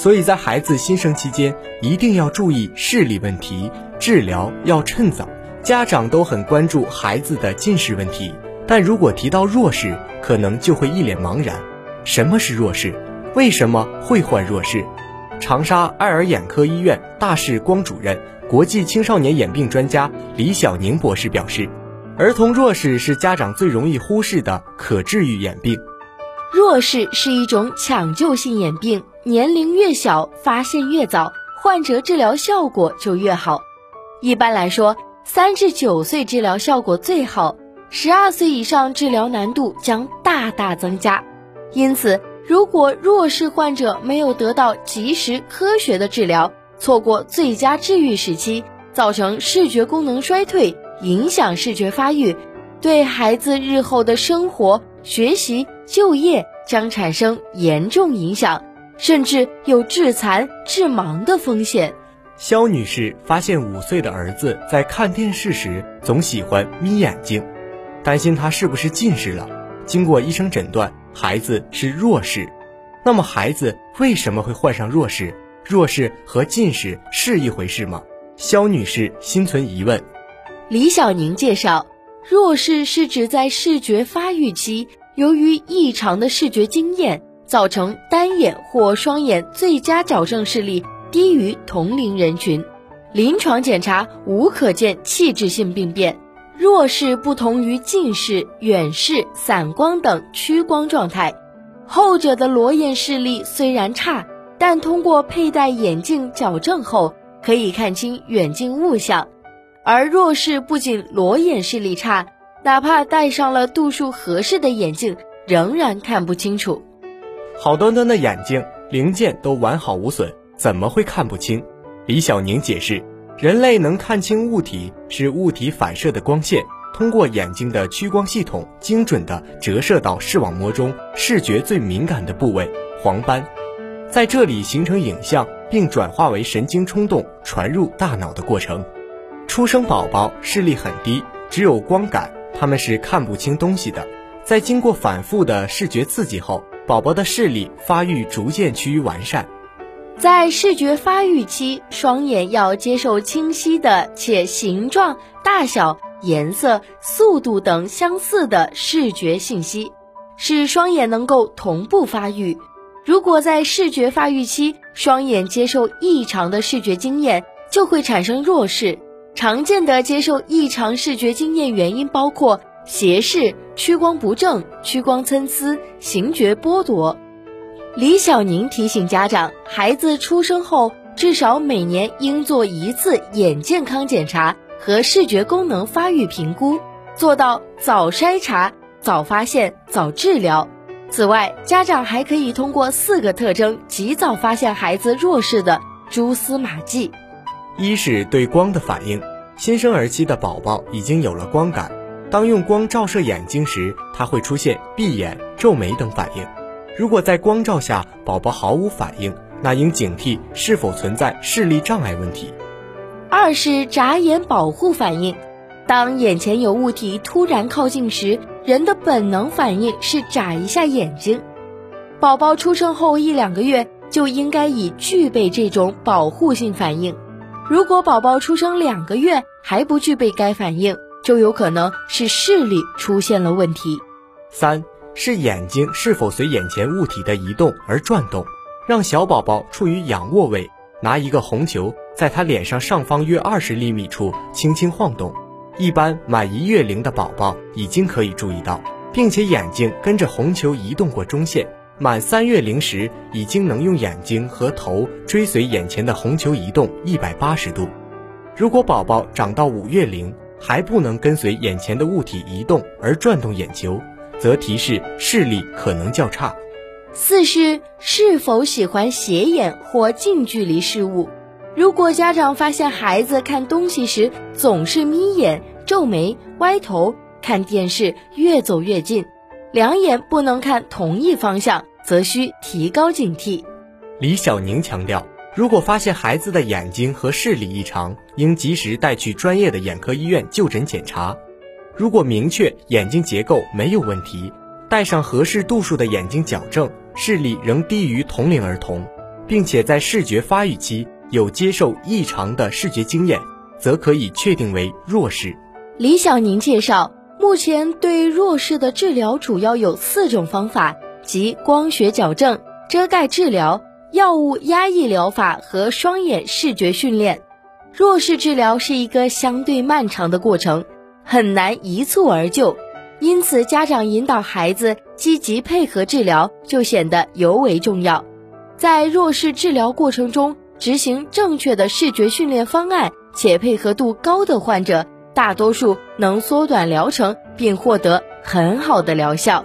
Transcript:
所以在孩子新生期间，一定要注意视力问题，治疗要趁早。家长都很关注孩子的近视问题，但如果提到弱视，可能就会一脸茫然。什么是弱视？为什么会患弱视？长沙爱尔眼科医院大视光主任、国际青少年眼病专家李小宁博士表示，儿童弱视是家长最容易忽视的可治愈眼病。弱视是一种抢救性眼病。年龄越小，发现越早，患者治疗效果就越好。一般来说，三至九岁治疗效果最好，十二岁以上治疗难度将大大增加。因此，如果弱视患者没有得到及时科学的治疗，错过最佳治愈时期，造成视觉功能衰退，影响视觉发育，对孩子日后的生活、学习、就业将产生严重影响。甚至有致残、致盲的风险。肖女士发现五岁的儿子在看电视时总喜欢眯眼睛，担心他是不是近视了。经过医生诊断，孩子是弱视。那么，孩子为什么会患上弱视？弱视和近视是一回事吗？肖女士心存疑问。李小宁介绍，弱视是指在视觉发育期，由于异常的视觉经验。造成单眼或双眼最佳矫正视力低于同龄人群，临床检查无可见器质性病变。弱视不同于近视、远视、散光等屈光状态，后者的裸眼视力虽然差，但通过佩戴眼镜矫正后可以看清远近物象；而弱视不仅裸眼视力差，哪怕戴上了度数合适的眼镜，仍然看不清楚。好端端的眼睛，零件都完好无损，怎么会看不清？李小宁解释，人类能看清物体，是物体反射的光线通过眼睛的屈光系统，精准地折射到视网膜中视觉最敏感的部位黄斑，在这里形成影像，并转化为神经冲动传入大脑的过程。出生宝宝视力很低，只有光感，他们是看不清东西的。在经过反复的视觉刺激后。宝宝的视力发育逐渐趋于完善，在视觉发育期，双眼要接受清晰的且形状、大小、颜色、速度等相似的视觉信息，使双眼能够同步发育。如果在视觉发育期，双眼接受异常的视觉经验，就会产生弱视。常见的接受异常视觉经验原因包括。斜视、屈光不正、屈光参差、形觉剥夺。李小宁提醒家长，孩子出生后至少每年应做一次眼健康检查和视觉功能发育评估，做到早筛查、早发现、早治疗。此外，家长还可以通过四个特征及早发现孩子弱视的蛛丝马迹：一是对光的反应，新生儿期的宝宝已经有了光感。当用光照射眼睛时，它会出现闭眼、皱眉等反应。如果在光照下宝宝毫无反应，那应警惕是否存在视力障碍问题。二是眨眼保护反应，当眼前有物体突然靠近时，人的本能反应是眨一下眼睛。宝宝出生后一两个月就应该已具备这种保护性反应。如果宝宝出生两个月还不具备该反应，就有可能是视力出现了问题。三是眼睛是否随眼前物体的移动而转动，让小宝宝处于仰卧位，拿一个红球在他脸上上方约二十厘米处轻轻晃动。一般满一月龄的宝宝已经可以注意到，并且眼睛跟着红球移动过中线。满三月龄时，已经能用眼睛和头追随眼前的红球移动一百八十度。如果宝宝长到五月龄，还不能跟随眼前的物体移动而转动眼球，则提示视力可能较差。四是是否喜欢斜眼或近距离视物。如果家长发现孩子看东西时总是眯眼、皱眉、歪头，看电视越走越近，两眼不能看同一方向，则需提高警惕。李小宁强调，如果发现孩子的眼睛和视力异常，应及时带去专业的眼科医院就诊检查。如果明确眼睛结构没有问题，戴上合适度数的眼睛矫正，视力仍低于同龄儿童，并且在视觉发育期。有接受异常的视觉经验，则可以确定为弱视。李小宁介绍，目前对弱视的治疗主要有四种方法，及光学矫正、遮盖治疗、药物压抑疗法和双眼视觉训练。弱视治疗是一个相对漫长的过程，很难一蹴而就，因此家长引导孩子积极配合治疗就显得尤为重要。在弱视治疗过程中，执行正确的视觉训练方案且配合度高的患者，大多数能缩短疗程并获得很好的疗效。